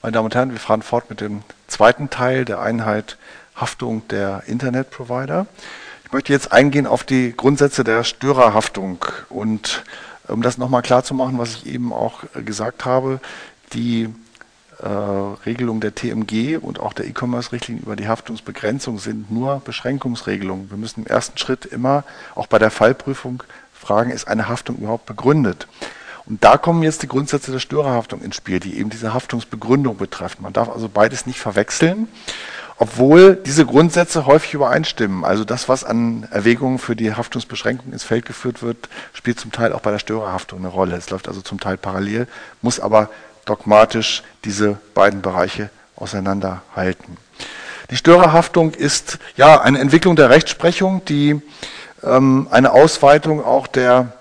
Meine Damen und Herren, wir fahren fort mit dem zweiten Teil der Einheit Haftung der Internetprovider. Ich möchte jetzt eingehen auf die Grundsätze der Störerhaftung und um das nochmal klar zu machen, was ich eben auch gesagt habe, die äh, Regelungen der TMG und auch der E-Commerce-Richtlinie über die Haftungsbegrenzung sind nur Beschränkungsregelungen. Wir müssen im ersten Schritt immer, auch bei der Fallprüfung, fragen, ist eine Haftung überhaupt begründet? Und da kommen jetzt die Grundsätze der Störerhaftung ins Spiel, die eben diese Haftungsbegründung betreffen. Man darf also beides nicht verwechseln, obwohl diese Grundsätze häufig übereinstimmen. Also das, was an Erwägungen für die Haftungsbeschränkung ins Feld geführt wird, spielt zum Teil auch bei der Störerhaftung eine Rolle. Es läuft also zum Teil parallel, muss aber dogmatisch diese beiden Bereiche auseinanderhalten. Die Störerhaftung ist ja eine Entwicklung der Rechtsprechung, die ähm, eine Ausweitung auch der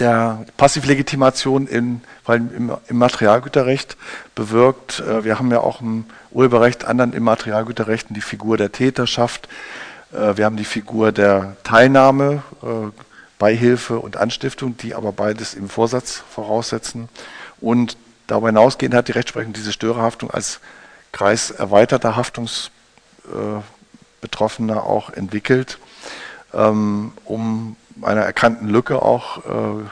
der Passivlegitimation in, weil im, im, Materialgüterrecht bewirkt. Äh, wir haben ja auch im Urheberrecht, anderen Immaterialgüterrechten die Figur der Täterschaft. Äh, wir haben die Figur der Teilnahme, äh, Beihilfe und Anstiftung, die aber beides im Vorsatz voraussetzen. Und darüber hinausgehend hat die Rechtsprechung diese Störerhaftung als Kreis erweiterter Haftungsbetroffener auch entwickelt, ähm, um einer erkannten Lücke auch äh,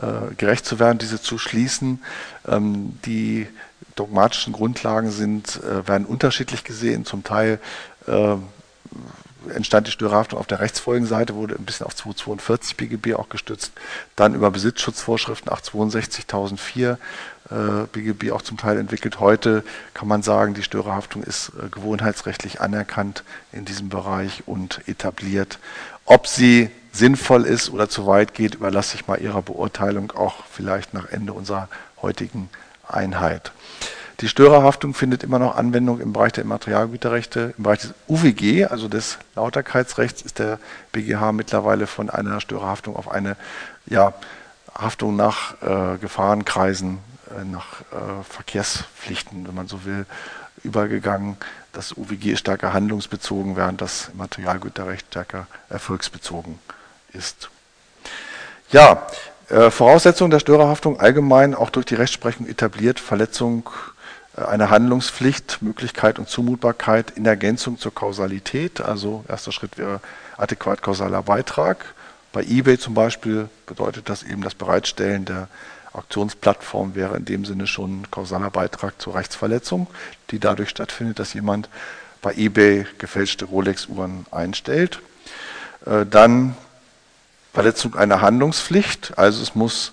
äh, gerecht zu werden, diese zu schließen. Ähm, die dogmatischen Grundlagen sind, äh, werden unterschiedlich gesehen. Zum Teil entstand die Störerhaftung auf der Rechtsfolgenseite, wurde ein bisschen auf 242 BGB auch gestützt, dann über Besitzschutzvorschriften 862, 1004 äh, BGB auch zum Teil entwickelt. Heute kann man sagen, die Störerhaftung ist gewohnheitsrechtlich anerkannt in diesem Bereich und etabliert. Ob sie sinnvoll ist oder zu weit geht, überlasse ich mal Ihrer Beurteilung auch vielleicht nach Ende unserer heutigen Einheit. Die Störerhaftung findet immer noch Anwendung im Bereich der Immaterialgüterrechte. Im Bereich des UWG, also des Lauterkeitsrechts, ist der BGH mittlerweile von einer Störerhaftung auf eine ja, Haftung nach äh, Gefahrenkreisen, äh, nach äh, Verkehrspflichten, wenn man so will, übergegangen. Das UWG ist stärker handlungsbezogen, während das Immaterialgüterrecht stärker erfolgsbezogen ist. Ja, äh, Voraussetzung der Störerhaftung allgemein auch durch die Rechtsprechung etabliert, Verletzung äh, einer Handlungspflicht, Möglichkeit und Zumutbarkeit in Ergänzung zur Kausalität. Also erster Schritt wäre adäquat kausaler Beitrag. Bei eBay zum Beispiel bedeutet das eben das Bereitstellen der Auktionsplattform wäre in dem Sinne schon kausaler Beitrag zur Rechtsverletzung, die dadurch stattfindet, dass jemand bei eBay gefälschte Rolex-Uhren einstellt. Äh, dann Verletzung einer Handlungspflicht, also es muss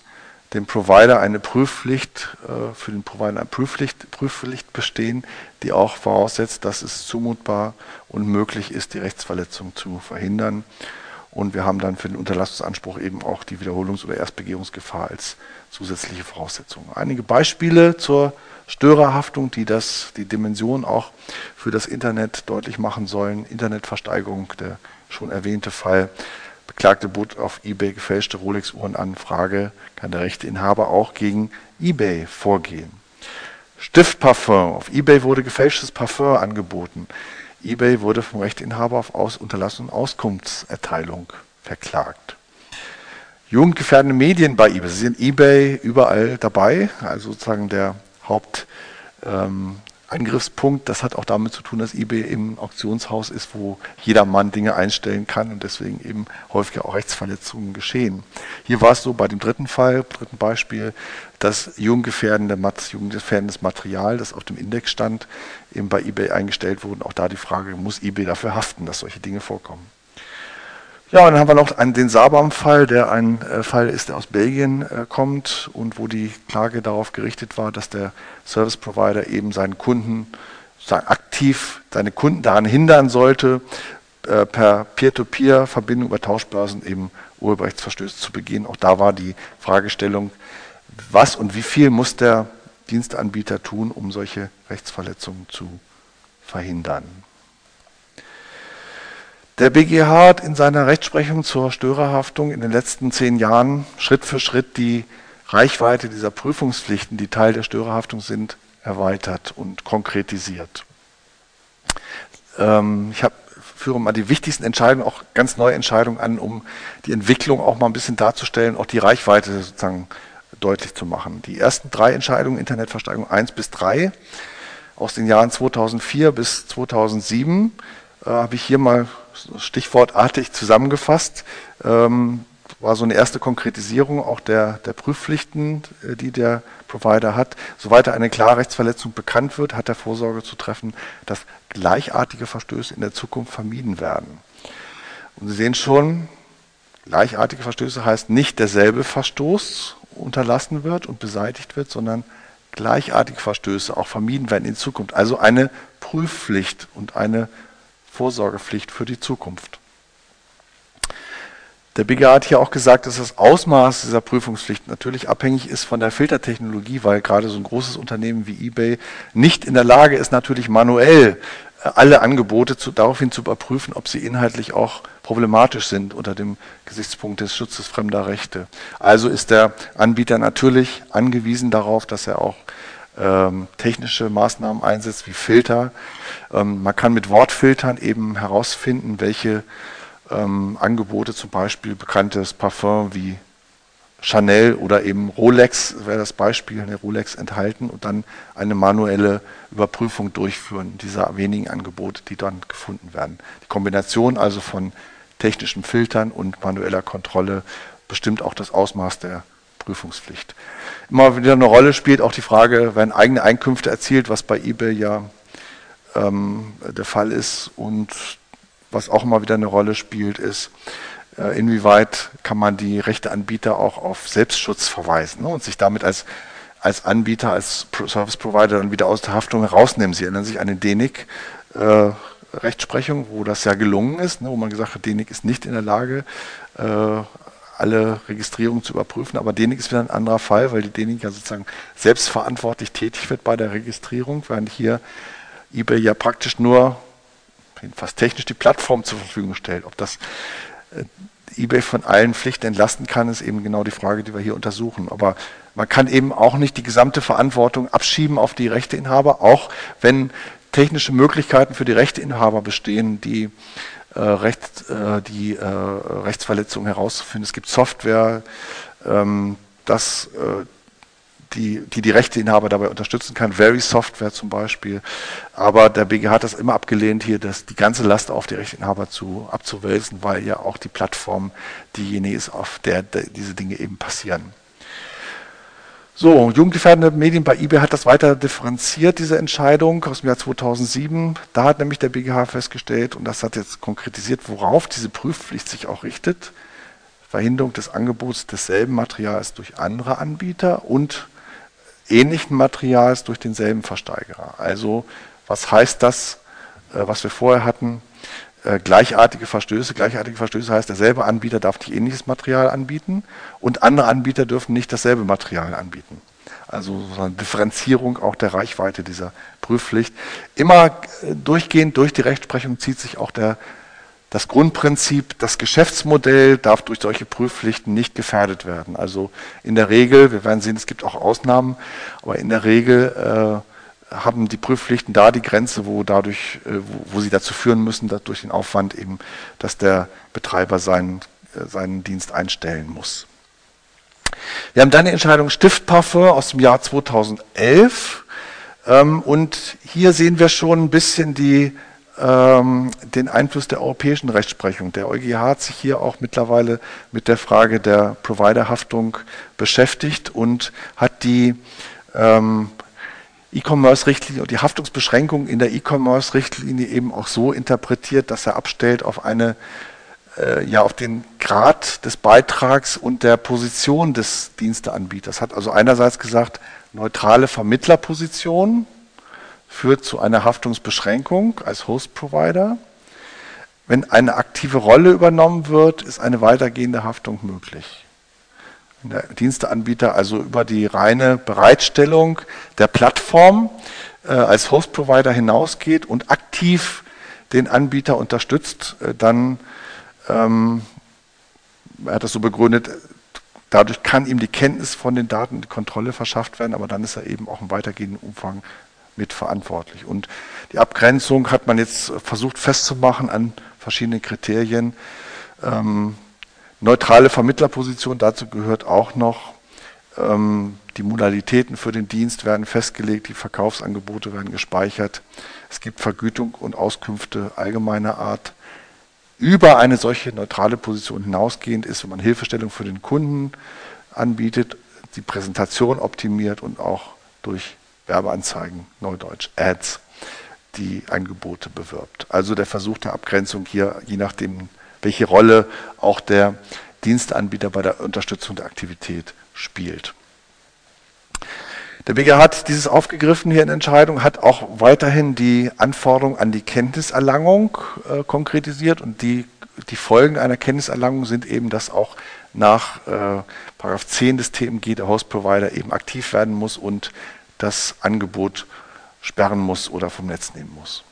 dem Provider eine Prüfpflicht, äh, für den Provider eine Prüfpflicht, Prüfpflicht bestehen, die auch voraussetzt, dass es zumutbar und möglich ist, die Rechtsverletzung zu verhindern. Und wir haben dann für den Unterlassungsanspruch eben auch die Wiederholungs- oder Erstbegehungsgefahr als zusätzliche Voraussetzung. Einige Beispiele zur Störerhaftung, die das, die Dimension auch für das Internet deutlich machen sollen. Internetversteigerung, der schon erwähnte Fall Beklagte bot auf eBay gefälschte Rolex-Uhren an. Frage, kann der Rechteinhaber auch gegen eBay vorgehen? Stiftparfum. Auf eBay wurde gefälschtes Parfum angeboten. eBay wurde vom Rechteinhaber auf Aus Unterlassung und Auskunftserteilung verklagt. Jugendgefährdende Medien bei eBay. Sie sind eBay überall dabei, also sozusagen der Haupt, ähm, Angriffspunkt. Das hat auch damit zu tun, dass eBay im Auktionshaus ist, wo jeder Mann Dinge einstellen kann und deswegen eben häufig auch Rechtsverletzungen geschehen. Hier war es so bei dem dritten Fall, dritten Beispiel, dass jugendgefährdende, jugendgefährdendes Material, das auf dem Index stand, eben bei eBay eingestellt wurde. Auch da die Frage, muss eBay dafür haften, dass solche Dinge vorkommen? Ja, und dann haben wir noch einen, den Sabam-Fall, der ein äh, Fall ist, der aus Belgien äh, kommt und wo die Klage darauf gerichtet war, dass der Service Provider eben seinen Kunden sozusagen aktiv seine Kunden daran hindern sollte, äh, per Peer-to-Peer-Verbindung über Tauschbörsen eben Urheberrechtsverstöße zu begehen. Auch da war die Fragestellung, was und wie viel muss der Dienstanbieter tun, um solche Rechtsverletzungen zu verhindern. Der BGH hat in seiner Rechtsprechung zur Störerhaftung in den letzten zehn Jahren Schritt für Schritt die Reichweite dieser Prüfungspflichten, die Teil der Störerhaftung sind, erweitert und konkretisiert. Ähm, ich hab, führe mal die wichtigsten Entscheidungen, auch ganz neue Entscheidungen an, um die Entwicklung auch mal ein bisschen darzustellen, auch die Reichweite sozusagen deutlich zu machen. Die ersten drei Entscheidungen, Internetversteigerung 1 bis 3, aus den Jahren 2004 bis 2007, äh, habe ich hier mal stichwortartig zusammengefasst. Ähm, war so eine erste Konkretisierung auch der, der Prüfpflichten, äh, die der Provider hat. Soweit eine klare Rechtsverletzung bekannt wird, hat er Vorsorge zu treffen, dass gleichartige Verstöße in der Zukunft vermieden werden. Und Sie sehen schon, gleichartige Verstöße heißt nicht derselbe Verstoß unterlassen wird und beseitigt wird, sondern gleichartige Verstöße auch vermieden werden in Zukunft. Also eine Prüfpflicht und eine Vorsorgepflicht für die Zukunft. Der BGA hat hier auch gesagt, dass das Ausmaß dieser Prüfungspflicht natürlich abhängig ist von der Filtertechnologie, weil gerade so ein großes Unternehmen wie eBay nicht in der Lage ist, natürlich manuell äh, alle Angebote zu, daraufhin zu überprüfen, ob sie inhaltlich auch problematisch sind unter dem Gesichtspunkt des Schutzes fremder Rechte. Also ist der Anbieter natürlich angewiesen darauf, dass er auch ähm, technische Maßnahmen einsetzt wie Filter. Ähm, man kann mit Wortfiltern eben herausfinden, welche ähm, Angebote, zum Beispiel bekanntes Parfum wie Chanel oder eben Rolex wäre das Beispiel, eine Rolex enthalten und dann eine manuelle Überprüfung durchführen dieser wenigen Angebote, die dann gefunden werden. Die Kombination also von technischen Filtern und manueller Kontrolle bestimmt auch das Ausmaß der Prüfungspflicht. Immer wieder eine Rolle spielt auch die Frage, werden eigene Einkünfte erzielt, was bei eBay ja ähm, der Fall ist und was auch immer wieder eine Rolle spielt, ist, äh, inwieweit kann man die Rechteanbieter auch auf Selbstschutz verweisen ne, und sich damit als, als Anbieter, als Service Provider dann wieder aus der Haftung herausnehmen. Sie erinnern sich an den DENIC. Äh, Rechtsprechung, wo das ja gelungen ist, ne, wo man gesagt hat, DENIC ist nicht in der Lage, äh, alle Registrierungen zu überprüfen, aber DENIC ist wieder ein anderer Fall, weil die DENIC ja sozusagen selbstverantwortlich tätig wird bei der Registrierung, während hier eBay ja praktisch nur jedenfalls technisch die Plattform zur Verfügung stellt. Ob das äh, eBay von allen Pflichten entlasten kann, ist eben genau die Frage, die wir hier untersuchen. Aber man kann eben auch nicht die gesamte Verantwortung abschieben auf die Rechteinhaber, auch wenn technische Möglichkeiten für die Rechteinhaber bestehen, die, äh, Recht, äh, die äh, Rechtsverletzungen herauszufinden. Es gibt Software, ähm, das äh, die, die die Rechteinhaber dabei unterstützen kann, Very Software zum Beispiel. Aber der BGH hat das immer abgelehnt, hier das, die ganze Last auf die Rechteinhaber zu, abzuwälzen, weil ja auch die Plattform diejenige ist, auf der, der diese Dinge eben passieren. So, jugendgefährdende Medien bei eBay hat das weiter differenziert, diese Entscheidung aus dem Jahr 2007. Da hat nämlich der BGH festgestellt, und das hat jetzt konkretisiert, worauf diese Prüfpflicht sich auch richtet. Verhinderung des Angebots desselben Materials durch andere Anbieter und ähnlichen Materials durch denselben Versteigerer. Also was heißt das, äh, was wir vorher hatten? Äh, gleichartige Verstöße. Gleichartige Verstöße heißt, derselbe Anbieter darf nicht ähnliches Material anbieten und andere Anbieter dürfen nicht dasselbe Material anbieten. Also so eine Differenzierung auch der Reichweite dieser Prüfpflicht. Immer äh, durchgehend durch die Rechtsprechung zieht sich auch der das Grundprinzip, das Geschäftsmodell darf durch solche Prüfpflichten nicht gefährdet werden. Also in der Regel, wir werden sehen, es gibt auch Ausnahmen, aber in der Regel äh, haben die Prüfpflichten da die Grenze, wo dadurch, äh, wo, sie dazu führen müssen, dass durch den Aufwand eben, dass der Betreiber seinen, äh, seinen Dienst einstellen muss. Wir haben dann die Entscheidung Stiftparfum aus dem Jahr 2011 ähm, und hier sehen wir schon ein bisschen die ähm, den Einfluss der europäischen Rechtsprechung. Der EuGH hat sich hier auch mittlerweile mit der Frage der Providerhaftung beschäftigt und hat die ähm, E-Commerce-Richtlinie und die Haftungsbeschränkung in der E-Commerce-Richtlinie eben auch so interpretiert, dass er abstellt auf eine äh, ja auf den Grad des Beitrags und der Position des Diensteanbieters. Hat also einerseits gesagt, neutrale Vermittlerposition, führt zu einer Haftungsbeschränkung als Host-Provider. Wenn eine aktive Rolle übernommen wird, ist eine weitergehende Haftung möglich. Der Diensteanbieter also über die reine Bereitstellung der Plattform äh, als Host-Provider hinausgeht und aktiv den Anbieter unterstützt, äh, dann, ähm, er hat das so begründet, dadurch kann ihm die Kenntnis von den Daten, die Kontrolle verschafft werden, aber dann ist er eben auch im weitergehenden Umfang mitverantwortlich. Und die Abgrenzung hat man jetzt versucht festzumachen an verschiedenen Kriterien. Ähm, neutrale Vermittlerposition, dazu gehört auch noch Ähm, die Modalitäten für den Dienst werden festgelegt, die Verkaufsangebote werden gespeichert. Es gibt Vergütung und Auskünfte allgemeiner Art. Über eine solche neutrale Position hinausgehend ist, wenn man Hilfestellung für den Kunden anbietet, die Präsentation optimiert und auch durch Werbeanzeigen, Neudeutsch Ads, die Angebote bewirbt. Also der Versuch der Abgrenzung hier, je nachdem, welche Rolle auch der Dienstanbieter bei der Unterstützung der Aktivität spielt. Der BGH hat dieses aufgegriffen hier in Entscheidung, hat auch weiterhin die Anforderung an die Kenntniserlangung äh, konkretisiert und die, die Folgen einer Kenntniserlangung sind eben, dass auch nach äh, 10 des TMG der Host Provider eben aktiv werden muss und das Angebot sperren muss oder vom Netz nehmen muss.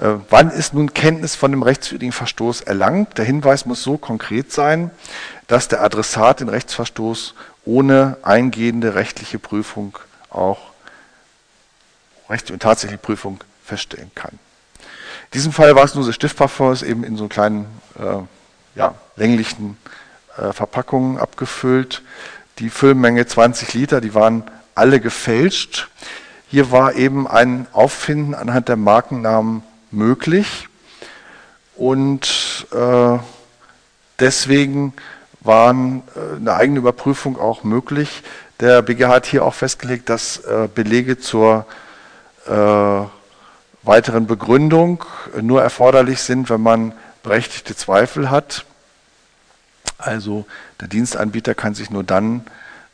Äh, wann ist nun Kenntnis von dem rechtswidrigen Verstoß erlangt? Der Hinweis muss so konkret sein, dass der Adressat den Rechtsverstoß ohne eingehende rechtliche Prüfung auch rechtliche und tatsächliche Prüfung feststellen kann. In diesem Fall war es nur das Stiftparfums eben in so kleinen äh, ja, länglichen äh, Verpackungen abgefüllt. Die Füllmenge 20 Liter, die waren alle gefälscht. Hier war eben ein Auffinden anhand der Markennamen möglich und äh, deswegen waren äh, eine eigene Überprüfung auch möglich. Der BGH hat hier auch festgelegt, dass äh, Belege zur äh, weiteren Begründung nur erforderlich sind, wenn man berechtigte Zweifel hat. Also der Dienstanbieter kann sich nur dann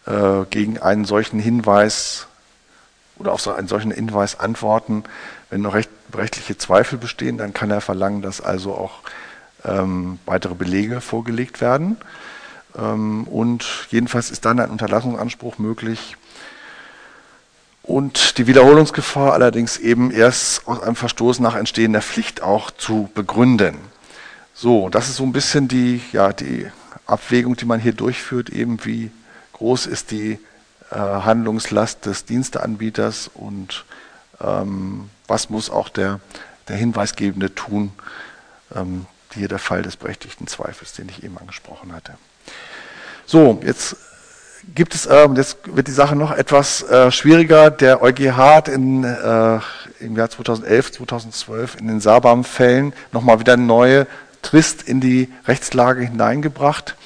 äh, gegen einen solchen Hinweis oder auf so einen solchen Hinweis antworten, wenn noch recht, rechtliche Zweifel bestehen, dann kann er verlangen, dass also auch ähm, weitere Belege vorgelegt werden. Ähm, und jedenfalls ist dann ein Unterlassungsanspruch möglich. Und die Wiederholungsgefahr allerdings eben erst aus einem Verstoß nach entstehender Pflicht auch zu begründen. So, das ist so ein bisschen die, ja, die Abwägung, die man hier durchführt, eben wie groß ist die äh, Handlungslast des Diensteanbieters und ähm, was muss auch der, der Hinweisgebende tun. Ähm, hier der Fall des berechtigten Zweifels, den ich eben angesprochen hatte. So, jetzt gibt es, äh, jetzt wird die Sache noch etwas äh, schwieriger. Der EuGH hat in, äh, im Jahr 2011, 2012 in den Sabam-Fällen nochmal wieder neue Twist in die Rechtslage hineingebracht.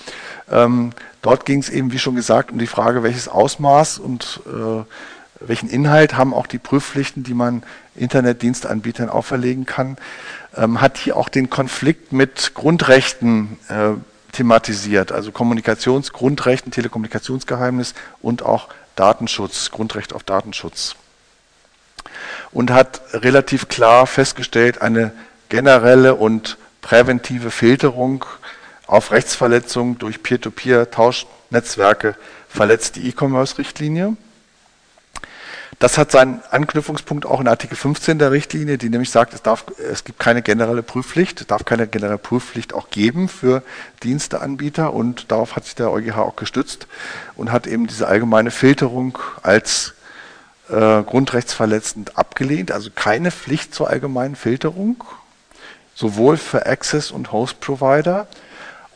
Ähm, dort ging es eben, wie schon gesagt, um die Frage, welches Ausmaß und äh, welchen Inhalt haben auch die Prüfpflichten, die man Internetdienstanbietern auferlegen kann, ähm, hat hier auch den Konflikt mit Grundrechten äh, thematisiert, also Kommunikationsgrundrechten, Telekommunikationsgeheimnis und auch Datenschutz, Grundrecht auf Datenschutz. Und hat relativ klar festgestellt, eine generelle und präventive Filterung auf Rechtsverletzungen durch Peer-to-Peer-Tauschnetzwerke verletzt die E-Commerce-Richtlinie. Das hat seinen Anknüpfungspunkt auch in Artikel 15 der Richtlinie, die nämlich sagt, es, darf, es gibt keine generelle Prüfpflicht, es darf keine generelle Prüfpflicht auch geben für Diensteanbieter und darauf hat sich der EuGH auch gestützt und hat eben diese allgemeine Filterung als äh, grundrechtsverletzend abgelehnt, also keine Pflicht zur allgemeinen Filterung, sowohl für Access und Host Provider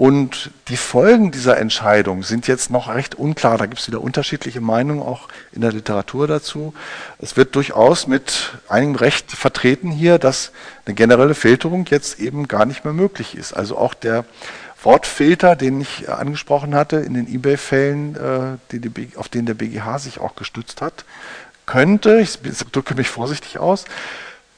und die Folgen dieser Entscheidung sind jetzt noch recht unklar. Da gibt es wieder unterschiedliche Meinungen auch in der Literatur dazu. Es wird durchaus mit einigem Recht vertreten hier, dass eine generelle Filterung jetzt eben gar nicht mehr möglich ist. Also auch der Wortfilter, den ich angesprochen hatte in den eBay-Fällen, äh, auf den der BGH sich auch gestützt hat, könnte, ich drücke mich vorsichtig aus,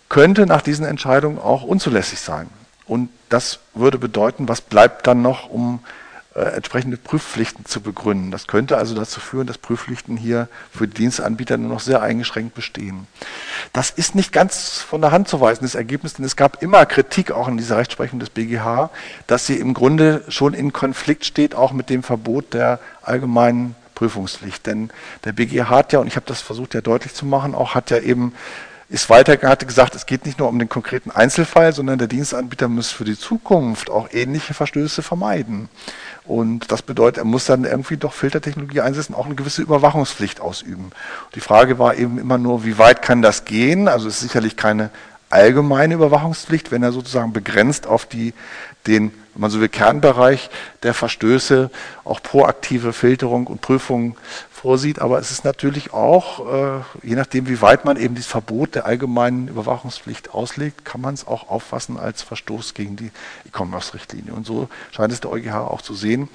könnte nach diesen Entscheidungen auch unzulässig sein. Und das würde bedeuten, was bleibt dann noch, um äh, entsprechende Prüfpflichten zu begründen. Das könnte also dazu führen, dass Prüfpflichten hier für die Dienstanbieter nur noch sehr eingeschränkt bestehen. Das ist nicht ganz von der Hand zu weisen, das Ergebnis, denn es gab immer Kritik auch in dieser Rechtsprechung des BGH, dass sie im Grunde schon in Konflikt steht, auch mit dem Verbot der allgemeinen Prüfungspflicht. Denn der BGH hat ja, und ich habe das versucht ja deutlich zu machen, auch hat ja eben ist weiter, hatte gesagt, es geht nicht nur um den konkreten Einzelfall, sondern der Dienstanbieter muss für die Zukunft auch ähnliche Verstöße vermeiden. Und das bedeutet, er muss dann irgendwie doch Filtertechnologie einsetzen, auch eine gewisse Überwachungspflicht ausüben. Die Frage war eben immer nur, wie weit kann das gehen? Also es ist sicherlich keine allgemeine Überwachungspflicht, wenn er sozusagen begrenzt auf die, den, wenn man so will, Kernbereich der Verstöße auch proaktive Filterung und Prüfung vorsieht. Aber es ist natürlich auch, äh, je nachdem, wie weit man eben dieses Verbot der allgemeinen Überwachungspflicht auslegt, kann man es auch auffassen als Verstoß gegen die E-Commerce-Richtlinie. Und so scheint es der EuGH auch zu sehen.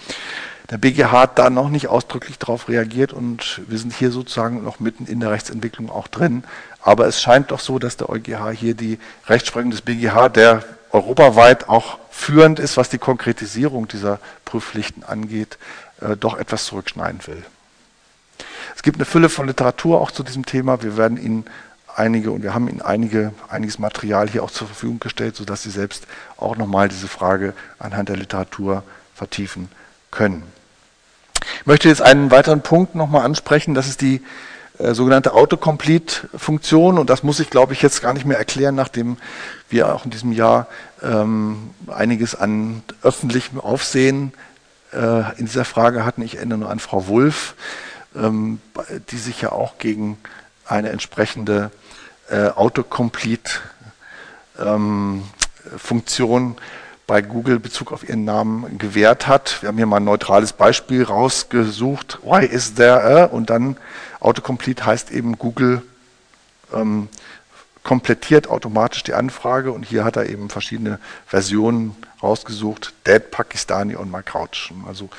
Der BGH hat da noch nicht ausdrücklich darauf reagiert und wir sind hier sozusagen noch mitten in der Rechtsentwicklung auch drin. Aber es scheint doch so, dass der EuGH hier die Rechtsprechung des BGH, der europaweit auch führend ist, was die Konkretisierung dieser Prüfpflichten angeht, äh, doch etwas zurückschneiden will. Es gibt eine Fülle von Literatur auch zu diesem Thema. Wir werden Ihnen einige und wir haben Ihnen einige, einiges Material hier auch zur Verfügung gestellt, sodass Sie selbst auch nochmal diese Frage anhand der Literatur vertiefen können. Ich möchte jetzt einen weiteren Punkt nochmal ansprechen, das ist die äh, sogenannte Autocomplete-Funktion und das muss ich, glaube ich, jetzt gar nicht mehr erklären, nachdem wir auch in diesem Jahr ähm, einiges an öffentlichem Aufsehen äh, in dieser Frage hatten. Ich erinnere nur an Frau Wulff, ähm, die sich ja auch gegen eine entsprechende äh, Autocomplete-Funktion ähm, bei Google Bezug auf ihren Namen gewährt hat. Wir haben hier mal ein neutrales Beispiel rausgesucht. Why is there a? Und dann Autocomplete heißt eben Google ähm, komplettiert automatisch die Anfrage und hier hat er eben verschiedene Versionen rausgesucht. Dead, Pakistani und My Couch. Also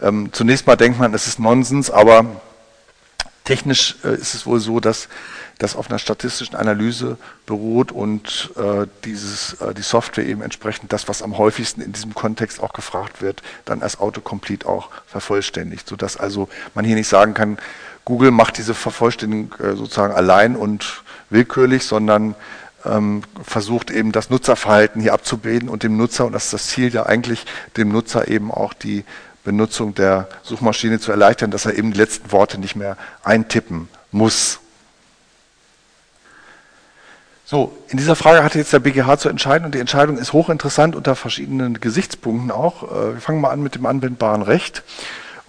ähm, zunächst mal denkt man, es ist Nonsens, aber technisch äh, ist es wohl so, dass das auf einer statistischen Analyse beruht und äh, dieses, äh, die Software eben entsprechend das, was am häufigsten in diesem Kontext auch gefragt wird, dann als Autocomplete auch vervollständigt, sodass also man hier nicht sagen kann, Google macht diese Vervollständigung äh, sozusagen allein und willkürlich, sondern ähm, versucht eben das Nutzerverhalten hier abzubilden und dem Nutzer, und das ist das Ziel ja eigentlich, dem Nutzer eben auch die Benutzung der Suchmaschine zu erleichtern, dass er eben die letzten Worte nicht mehr eintippen muss. So, in dieser Frage hatte jetzt der BGH zu entscheiden und die Entscheidung ist hochinteressant unter verschiedenen Gesichtspunkten auch. Äh, wir fangen mal an mit dem anwendbaren Recht.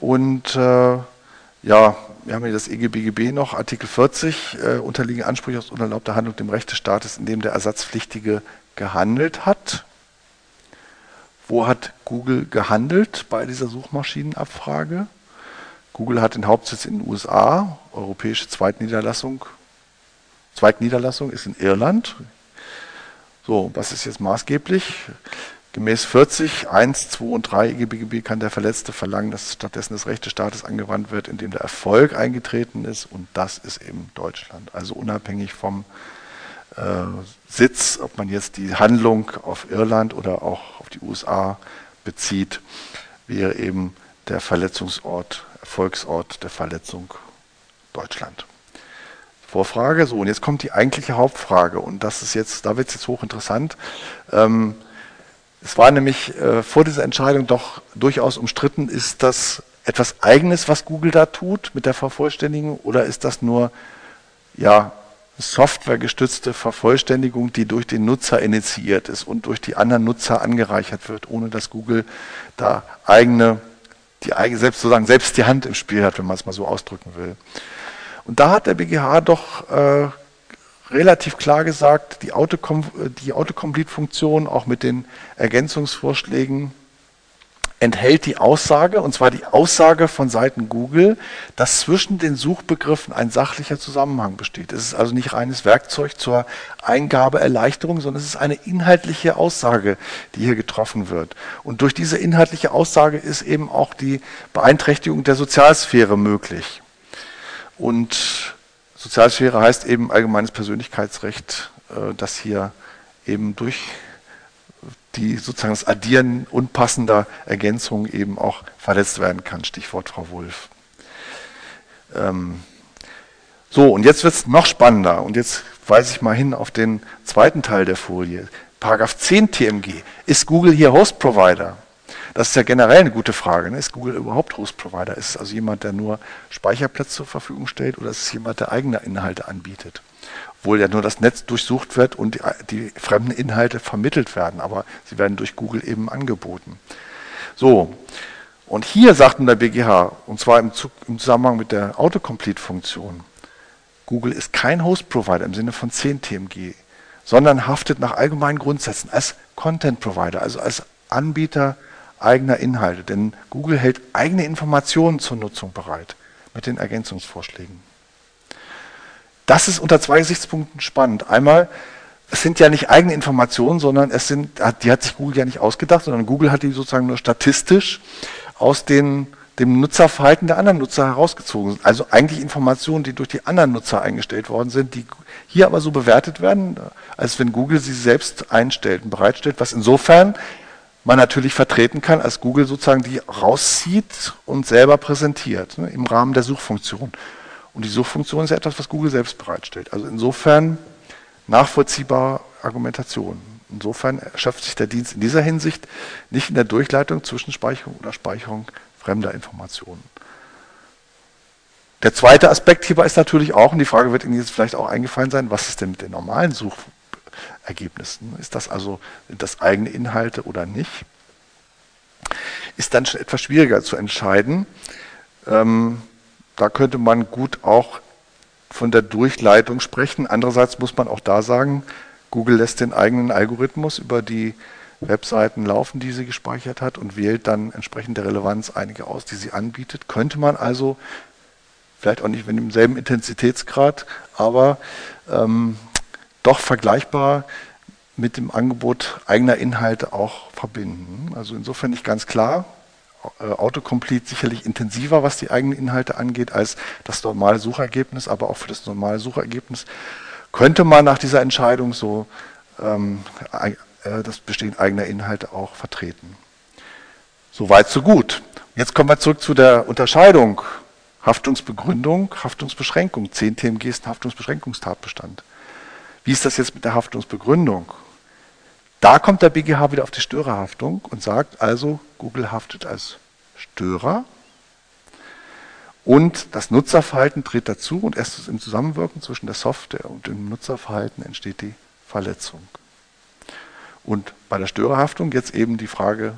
Und äh, ja, wir haben hier das EGBGB noch, Artikel 40, äh, unterliegen Ansprüche aus unerlaubter Handlung dem Recht des Staates, in dem der Ersatzpflichtige gehandelt hat. Wo hat Google gehandelt bei dieser Suchmaschinenabfrage? Google hat den Hauptsitz in den USA, europäische Zweitniederlassung Zweigniederlassung ist in Irland. So, was ist jetzt maßgeblich? Gemäß 40, 1, 2 und 3 EGBGB kann der Verletzte verlangen, dass stattdessen das Recht des Staates angewandt wird, in dem der Erfolg eingetreten ist. Und das ist eben Deutschland. Also unabhängig vom äh, Sitz, ob man jetzt die Handlung auf Irland oder auch auf die USA bezieht, wäre eben der Verletzungsort, Erfolgsort der Verletzung Deutschland. Vorfrage. So, und jetzt kommt die eigentliche Hauptfrage und das ist jetzt, da wird es jetzt hochinteressant. Ähm, es war nämlich äh, vor dieser Entscheidung doch durchaus umstritten, ist das etwas Eigenes, was Google da tut mit der Vervollständigung oder ist das nur ja, softwaregestützte Vervollständigung, die durch den Nutzer initiiert ist und durch die anderen Nutzer angereichert wird, ohne dass Google da eigene, die eigene, selbst sozusagen selbst die Hand im Spiel hat, wenn man es mal so ausdrücken will. Und da hat der BGH doch äh, relativ klar gesagt, die, die Autocomplete-Funktion auch mit den Ergänzungsvorschlägen enthält die Aussage, und zwar die Aussage von Seiten Google, dass zwischen den Suchbegriffen ein sachlicher Zusammenhang besteht. Es ist also nicht reines Werkzeug zur Eingabeerleichterung, sondern es ist eine inhaltliche Aussage, die hier getroffen wird. Und durch diese inhaltliche Aussage ist eben auch die Beeinträchtigung der Sozialsphäre möglich. Und Sozialsphäre heißt eben allgemeines Persönlichkeitsrecht, äh, das hier eben durch die sozusagen das Addieren unpassender Ergänzungen eben auch verletzt werden kann. Stichwort Frau Wulff. Ähm so, und jetzt wird es noch spannender. Und jetzt weise ich mal hin auf den zweiten Teil der Folie. Paragraph 10 TMG. Ist Google hier Host Provider? Das ist ja generell eine gute Frage. Ne? Ist Google überhaupt Host-Provider? Ist es also jemand, der nur Speicherplatz zur Verfügung stellt oder ist es jemand, der eigene Inhalte anbietet? Obwohl ja nur das Netz durchsucht wird und die, die fremden Inhalte vermittelt werden, aber sie werden durch Google eben angeboten. So, und hier sagt nun der BGH, und zwar im, im Zusammenhang mit der Autocomplete-Funktion, Google ist kein Host-Provider im Sinne von 10 TMG, sondern haftet nach allgemeinen Grundsätzen als Content Provider, also als Anbieter eigener Inhalte. Denn Google hält eigene Informationen zur Nutzung bereit mit den Ergänzungsvorschlägen. Das ist unter zwei Gesichtspunkten spannend. Einmal, es sind ja nicht eigene Informationen, sondern es sind, die hat sich Google ja nicht ausgedacht, sondern Google hat die sozusagen nur statistisch aus den, dem Nutzerverhalten der anderen Nutzer herausgezogen. Also eigentlich Informationen, die durch die anderen Nutzer eingestellt worden sind, die hier aber so bewertet werden, als wenn Google sie selbst einstellt und bereitstellt, was insofern man natürlich vertreten kann, als Google sozusagen die rauszieht und selber präsentiert ne, im Rahmen der Suchfunktion. Und die Suchfunktion ist ja etwas, was Google selbst bereitstellt. Also insofern nachvollziehbare Argumentation. Insofern erschöpft sich der Dienst in dieser Hinsicht nicht in der Durchleitung, Zwischenspeicherung oder Speicherung fremder Informationen. Der zweite Aspekt hierbei ist natürlich auch, und die Frage wird Ihnen jetzt vielleicht auch eingefallen sein, was ist denn mit den normalen Suchergebnissen? Ist das also das eigene Inhalte oder nicht? Ist dann schon etwas schwieriger zu entscheiden. Ähm, da könnte man gut auch von der Durchleitung sprechen. Andererseits muss man auch da sagen, Google lässt den eigenen Algorithmus über die Webseiten laufen, die sie gespeichert hat und wählt dann entsprechend der Relevanz einige aus, die sie anbietet. Könnte man also, vielleicht auch nicht mit demselben Intensitätsgrad, aber ähm, doch vergleichbar mit dem Angebot eigener Inhalte auch verbinden. Also insofern nicht ganz klar, äh, Autocomplete sicherlich intensiver, was die eigenen Inhalte angeht, als das normale Suchergebnis, aber auch für das normale Suchergebnis könnte man nach dieser Entscheidung so ähm, äh, das Bestehen eigener Inhalte auch vertreten. Soweit, so gut. Jetzt kommen wir zurück zu der Unterscheidung Haftungsbegründung, Haftungsbeschränkung. 10 TMG ist ein Haftungsbeschränkungstatbestand. Wie ist das jetzt mit der Haftungsbegründung? Da kommt der BGH wieder auf die Störerhaftung und sagt also, Google haftet als Störer und das Nutzerverhalten tritt dazu und erst im Zusammenwirken zwischen der Software und dem Nutzerverhalten entsteht die Verletzung. Und bei der Störerhaftung jetzt eben die Frage,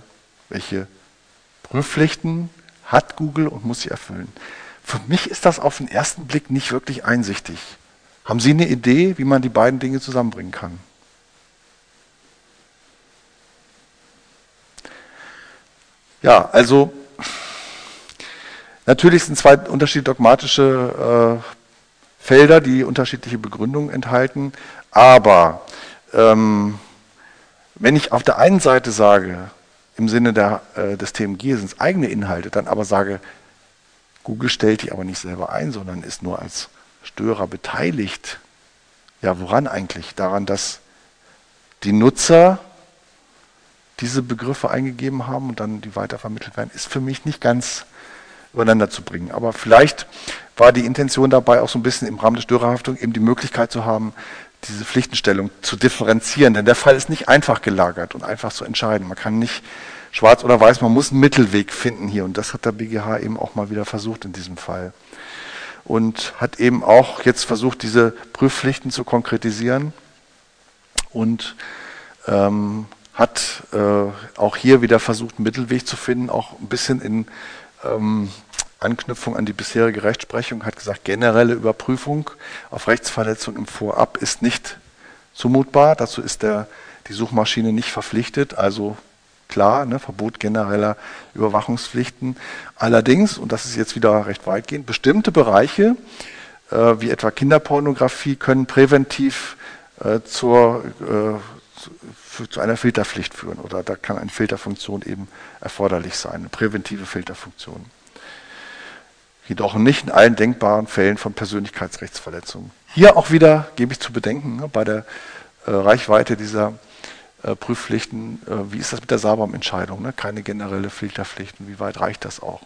welche Prüfpflichten hat Google und muss sie erfüllen. Für mich ist das auf den ersten Blick nicht wirklich einsichtig. Haben Sie eine Idee, wie man die beiden Dinge zusammenbringen kann? Ja, also natürlich sind zwei unterschiedliche dogmatische äh, Felder, die unterschiedliche Begründungen enthalten, aber ähm, wenn ich auf der einen Seite sage, im Sinne der, äh, des sind es eigene Inhalte, dann aber sage, Google stellt die aber nicht selber ein, sondern ist nur als Störer beteiligt. Ja, woran eigentlich? Daran, dass die Nutzer diese Begriffe eingegeben haben und dann die weitervermittelt werden, ist für mich nicht ganz übereinander zu bringen. Aber vielleicht war die Intention dabei auch so ein bisschen im Rahmen der Störerhaftung eben die Möglichkeit zu haben, diese Pflichtenstellung zu differenzieren. Denn der Fall ist nicht einfach gelagert und einfach zu entscheiden. Man kann nicht schwarz oder weiß, man muss einen Mittelweg finden hier. Und das hat der BGH eben auch mal wieder versucht in diesem Fall. Und hat eben auch jetzt versucht, diese Prüfpflichten zu konkretisieren und ähm, hat äh, auch hier wieder versucht, einen Mittelweg zu finden, auch ein bisschen in ähm, Anknüpfung an die bisherige Rechtsprechung, hat gesagt, generelle Überprüfung auf Rechtsverletzung im Vorab ist nicht zumutbar. Dazu ist der, die Suchmaschine nicht verpflichtet, also klar, ne, Verbot genereller Überwachungspflichten. Allerdings, und das ist jetzt wieder recht weitgehend, bestimmte Bereiche, äh, wie etwa Kinderpornografie, können präventiv äh, zur äh, zu einer Filterpflicht führen oder da kann eine Filterfunktion eben erforderlich sein, eine präventive Filterfunktion. Jedoch nicht in allen denkbaren Fällen von Persönlichkeitsrechtsverletzungen. Hier auch wieder gebe ich zu bedenken, ne, bei der äh, Reichweite dieser äh, Prüfpflichten, äh, wie ist das mit der Sabam-Entscheidung? Ne? Keine generelle Filterpflichten, wie weit reicht das auch?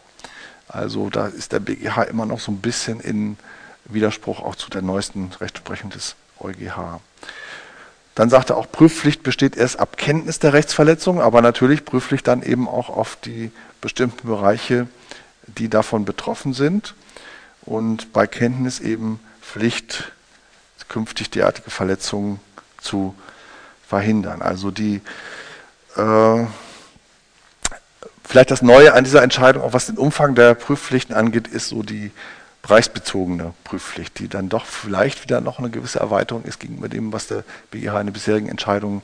Also da ist der BGH immer noch so ein bisschen in Widerspruch auch zu der neuesten Rechtsprechung des EuGH. Dann sagt er auch, Prüfpflicht besteht erst ab Kenntnis der Rechtsverletzung, aber natürlich Prüfpflicht dann eben auch auf die bestimmten Bereiche, die davon betroffen sind. Und bei Kenntnis eben Pflicht, künftig derartige Verletzungen zu verhindern. Also die äh, vielleicht das Neue an dieser Entscheidung, auch was den Umfang der Prüfpflichten angeht, ist so die bereichsbezogene Prüfpflicht, die dann doch vielleicht wieder noch eine gewisse Erweiterung ist gegenüber dem, was der BGH in den bisherigen Entscheidungen,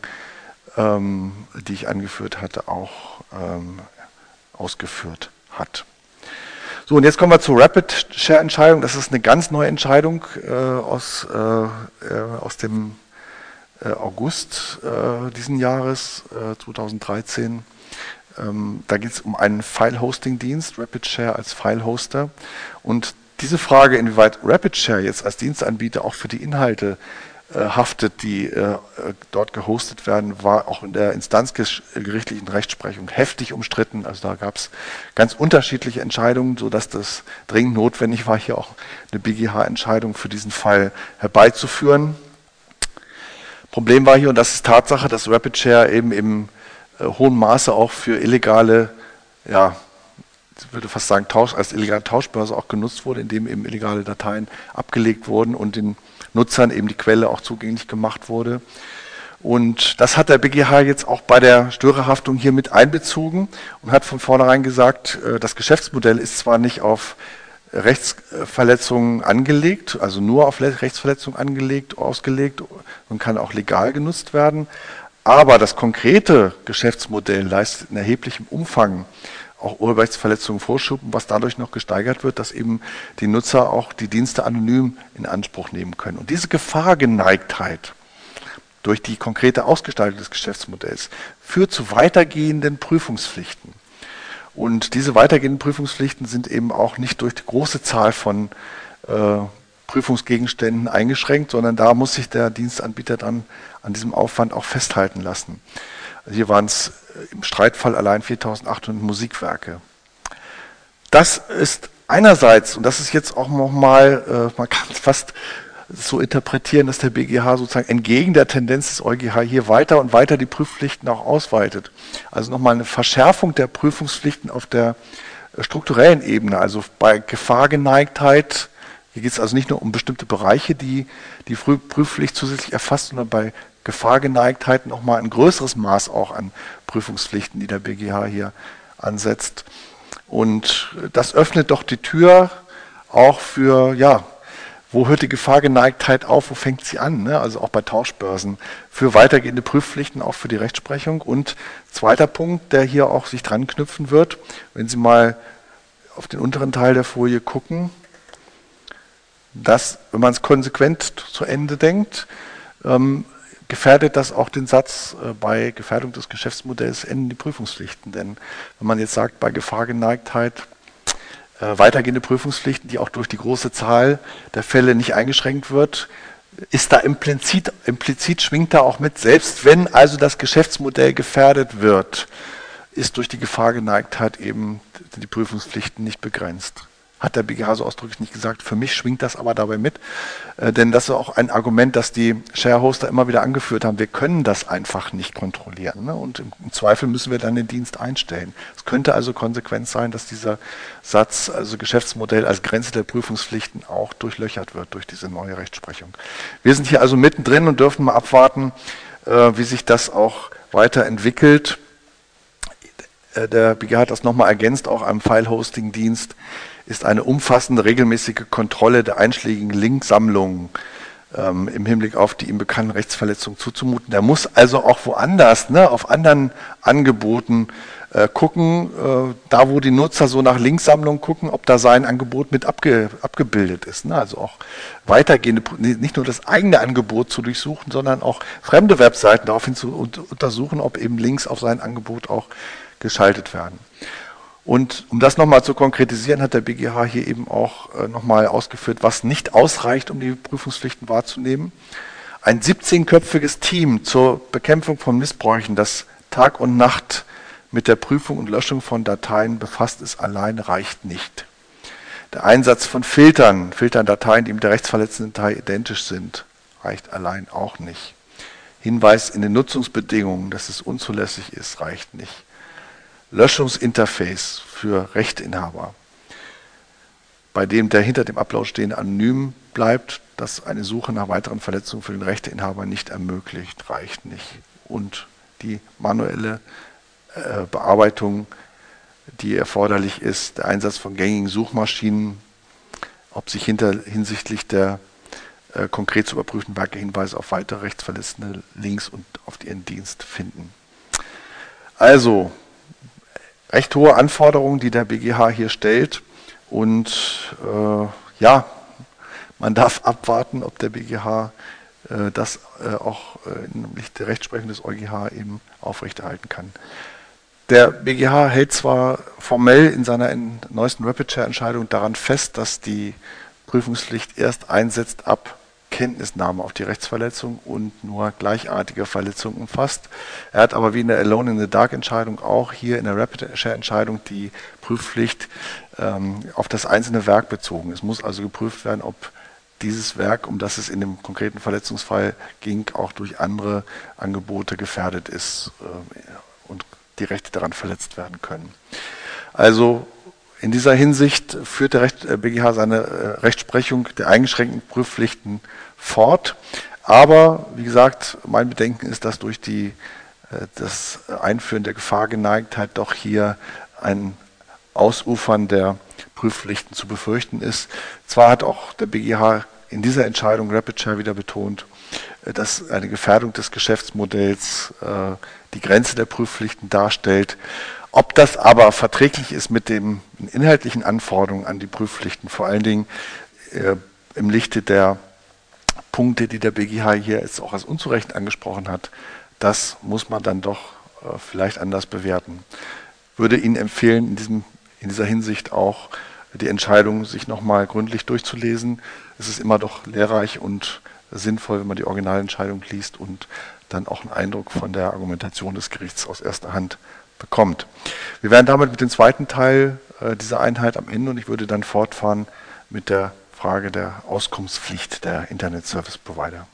ähm, die ich angeführt hatte, auch ähm, ausgeführt hat. So, und jetzt kommen wir zur Rapid Share Entscheidung. Das ist eine ganz neue Entscheidung äh, aus, äh, äh aus dem August äh, diesen Jahres, 2013. Äh, ähm, da geht es um einen File-Hosting-Dienst, RapidShare als File-Hoster. Und diese Frage, inwieweit RapidShare jetzt als Dienstanbieter auch für die Inhalte äh, haftet, die äh, dort gehostet werden, war auch in der instanzgerichtlichen Rechtsprechung heftig umstritten. Also da gab es ganz unterschiedliche Entscheidungen, sodass das dringend notwendig war, hier auch eine BGH-Entscheidung für diesen Fall herbeizuführen. Problem war hier, und das ist Tatsache, dass RapidShare eben im äh, hohen Maße auch für illegale, ja, ich würde fast sagen, Tausch, als illegale Tauschbörse auch genutzt wurde, indem eben illegale Dateien abgelegt wurden und den Nutzern eben die Quelle auch zugänglich gemacht wurde. Und das hat der BGH jetzt auch bei der Störerhaftung hier mit einbezogen und hat von vornherein gesagt, äh, das Geschäftsmodell ist zwar nicht auf Rechtsverletzungen angelegt, also nur auf Rechtsverletzungen angelegt, ausgelegt und kann auch legal genutzt werden. Aber das konkrete Geschäftsmodell leistet in erheblichem Umfang auch Urheberrechtsverletzungen Vorschub, was dadurch noch gesteigert wird, dass eben die Nutzer auch die Dienste anonym in Anspruch nehmen können. Und diese Gefahrgeneigtheit durch die konkrete Ausgestaltung des Geschäftsmodells führt zu weitergehenden Prüfungspflichten. Und diese weitergehenden Prüfungspflichten sind eben auch nicht durch die große Zahl von äh, Prüfungsgegenständen eingeschränkt, sondern da muss sich der Dienstanbieter dann an diesem Aufwand auch festhalten lassen. Also hier waren es äh, im Streitfall allein 4800 Musikwerke. Das ist einerseits, und das ist jetzt auch nochmal, äh, man kann fast so interpretieren, dass der BGH sozusagen entgegen der Tendenz des EuGH hier weiter und weiter die Prüfpflichten auch ausweitet. Also nochmal eine Verschärfung der Prüfungspflichten auf der äh, strukturellen Ebene, also bei Gefahrgeneigtheit. Hier geht es also nicht nur um bestimmte Bereiche, die die Prüfpflicht zusätzlich erfasst, sondern bei Gefahrgeneigtheit nochmal ein größeres Maß auch an Prüfungspflichten, die der BGH hier ansetzt. Und das öffnet doch die Tür auch für ja, wo hört die Gefahrgeneigtheit auf, wo fängt sie an? Ne? Also auch bei Tauschbörsen für weitergehende Prüfpflichten, auch für die Rechtsprechung. Und zweiter Punkt, der hier auch sich dran knüpfen wird, wenn Sie mal auf den unteren Teil der Folie gucken, dass, wenn man es konsequent zu Ende denkt, ähm, gefährdet das auch den Satz, äh, bei Gefährdung des Geschäftsmodells enden die Prüfungspflichten. Denn wenn man jetzt sagt, bei Gefahrgeneigtheit weitergehende Prüfungspflichten, die auch durch die große Zahl der Fälle nicht eingeschränkt wird, ist da implizit, implizit schwingt da auch mit, selbst wenn also das Geschäftsmodell gefährdet wird, ist durch die Gefahrgeneigtheit eben die Prüfungspflichten nicht begrenzt hat der BGH so ausdrücklich nicht gesagt. Für mich schwingt das aber dabei mit, äh, denn das ist auch ein Argument, das die Sharehoster immer wieder angeführt haben. Wir können das einfach nicht kontrollieren ne? und im, Zweifel müssen wir dann den Dienst einstellen. Es könnte also konsequent sein, dass dieser Satz, also Geschäftsmodell als Grenze der Prüfungspflichten auch durchlöchert wird durch diese neue Rechtsprechung. Wir sind hier also mittendrin und dürfen mal abwarten, äh, wie sich das auch weiterentwickelt. Äh, der BGH hat das nochmal ergänzt, auch am File-Hosting-Dienst ist eine umfassende regelmäßige Kontrolle der einschlägigen Linksammlungen ähm, im Hinblick auf die ihm bekannten Rechtsverletzungen zuzumuten. Der muss also auch woanders, ne, auf anderen Angeboten äh, gucken, äh, da wo die Nutzer so nach Linksammlungen gucken, ob da sein Angebot mit abge, abgebildet ist. Ne? Also auch weitergehende, nicht nur das eigene Angebot zu durchsuchen, sondern auch fremde Webseiten daraufhin zu untersuchen, ob eben Links auf sein Angebot auch geschaltet werden. Und um das nochmal zu konkretisieren, hat der BGH hier eben auch äh, nochmal ausgeführt, was nicht ausreicht, um die Prüfungspflichten wahrzunehmen. Ein 17-köpfiges Team zur Bekämpfung von Missbräuchen, das Tag und Nacht mit der Prüfung und Löschung von Dateien befasst ist, allein reicht nicht. Der Einsatz von Filtern, Filtern Dateien, die mit der rechtsverletzenden Datei identisch sind, reicht allein auch nicht. Hinweis in den Nutzungsbedingungen, dass es unzulässig ist, reicht nicht. Löschungsinterface für Rechteinhaber, bei dem der hinter dem Upload stehende anonym bleibt, das eine Suche nach weiteren Verletzungen für den Rechteinhaber nicht ermöglicht, reicht nicht. Und die manuelle äh, Bearbeitung, die erforderlich ist, der Einsatz von gängigen Suchmaschinen, ob sich hinter, hinsichtlich der äh, konkret zu überprüfenden Werke Hinweise auf weitere rechtsverletzende Links und auf ihren Dienst finden. Also, recht hohe Anforderungen, die der BGH hier stellt. Und äh, ja, man darf abwarten, ob der BGH äh, das äh, auch äh, im Licht der Rechtsprechung des EuGH eben aufrechterhalten kann. Der BGH hält zwar formell in seiner neuesten Rapid-Share-Entscheidung daran fest, dass die Prüfungspflicht erst einsetzt ab Kenntnisnahme auf die Rechtsverletzung und nur gleichartige Verletzungen umfasst. Er hat aber wie in der Alone in the Dark Entscheidung auch hier in der Rapid Share Entscheidung die Prüfpflicht ähm, auf das einzelne Werk bezogen. Es muss also geprüft werden, ob dieses Werk, um das es in dem konkreten Verletzungsfall ging, auch durch andere Angebote gefährdet ist äh, und die Rechte daran verletzt werden können. Also in dieser Hinsicht führt der BGH seine äh, Rechtsprechung der eingeschränkten Prüfpflichten fort. Aber wie gesagt, mein Bedenken ist, dass durch die, äh, das Einführen der Gefahrgeneigtheit doch hier ein Ausufern der Prüfpflichten zu befürchten ist. Zwar hat auch der BGH in dieser Entscheidung Rapid Share wieder betont, äh, dass eine Gefährdung des Geschäftsmodells die Grenze der Prüfpflichten darstellt. Ob das aber verträglich ist mit den inhaltlichen Anforderungen an die Prüfpflichten, vor allen Dingen äh, im Lichte der Punkte, die der BGH hier jetzt auch als unzurecht angesprochen hat, das muss man dann doch äh, vielleicht anders bewerten. Würde Ihnen empfehlen, in, diesem, in dieser Hinsicht auch die Entscheidung sich nochmal gründlich durchzulesen. Es ist immer doch lehrreich und sinnvoll, wenn man die Originalentscheidung liest und dann auch einen Eindruck von der Argumentation des Gerichts aus erster Hand bekommt. Wir wären damit mit dem zweiten Teil äh, dieser Einheit am Ende und ich würde dann fortfahren mit der Frage der Auskunftspflicht der Internet Service Provider.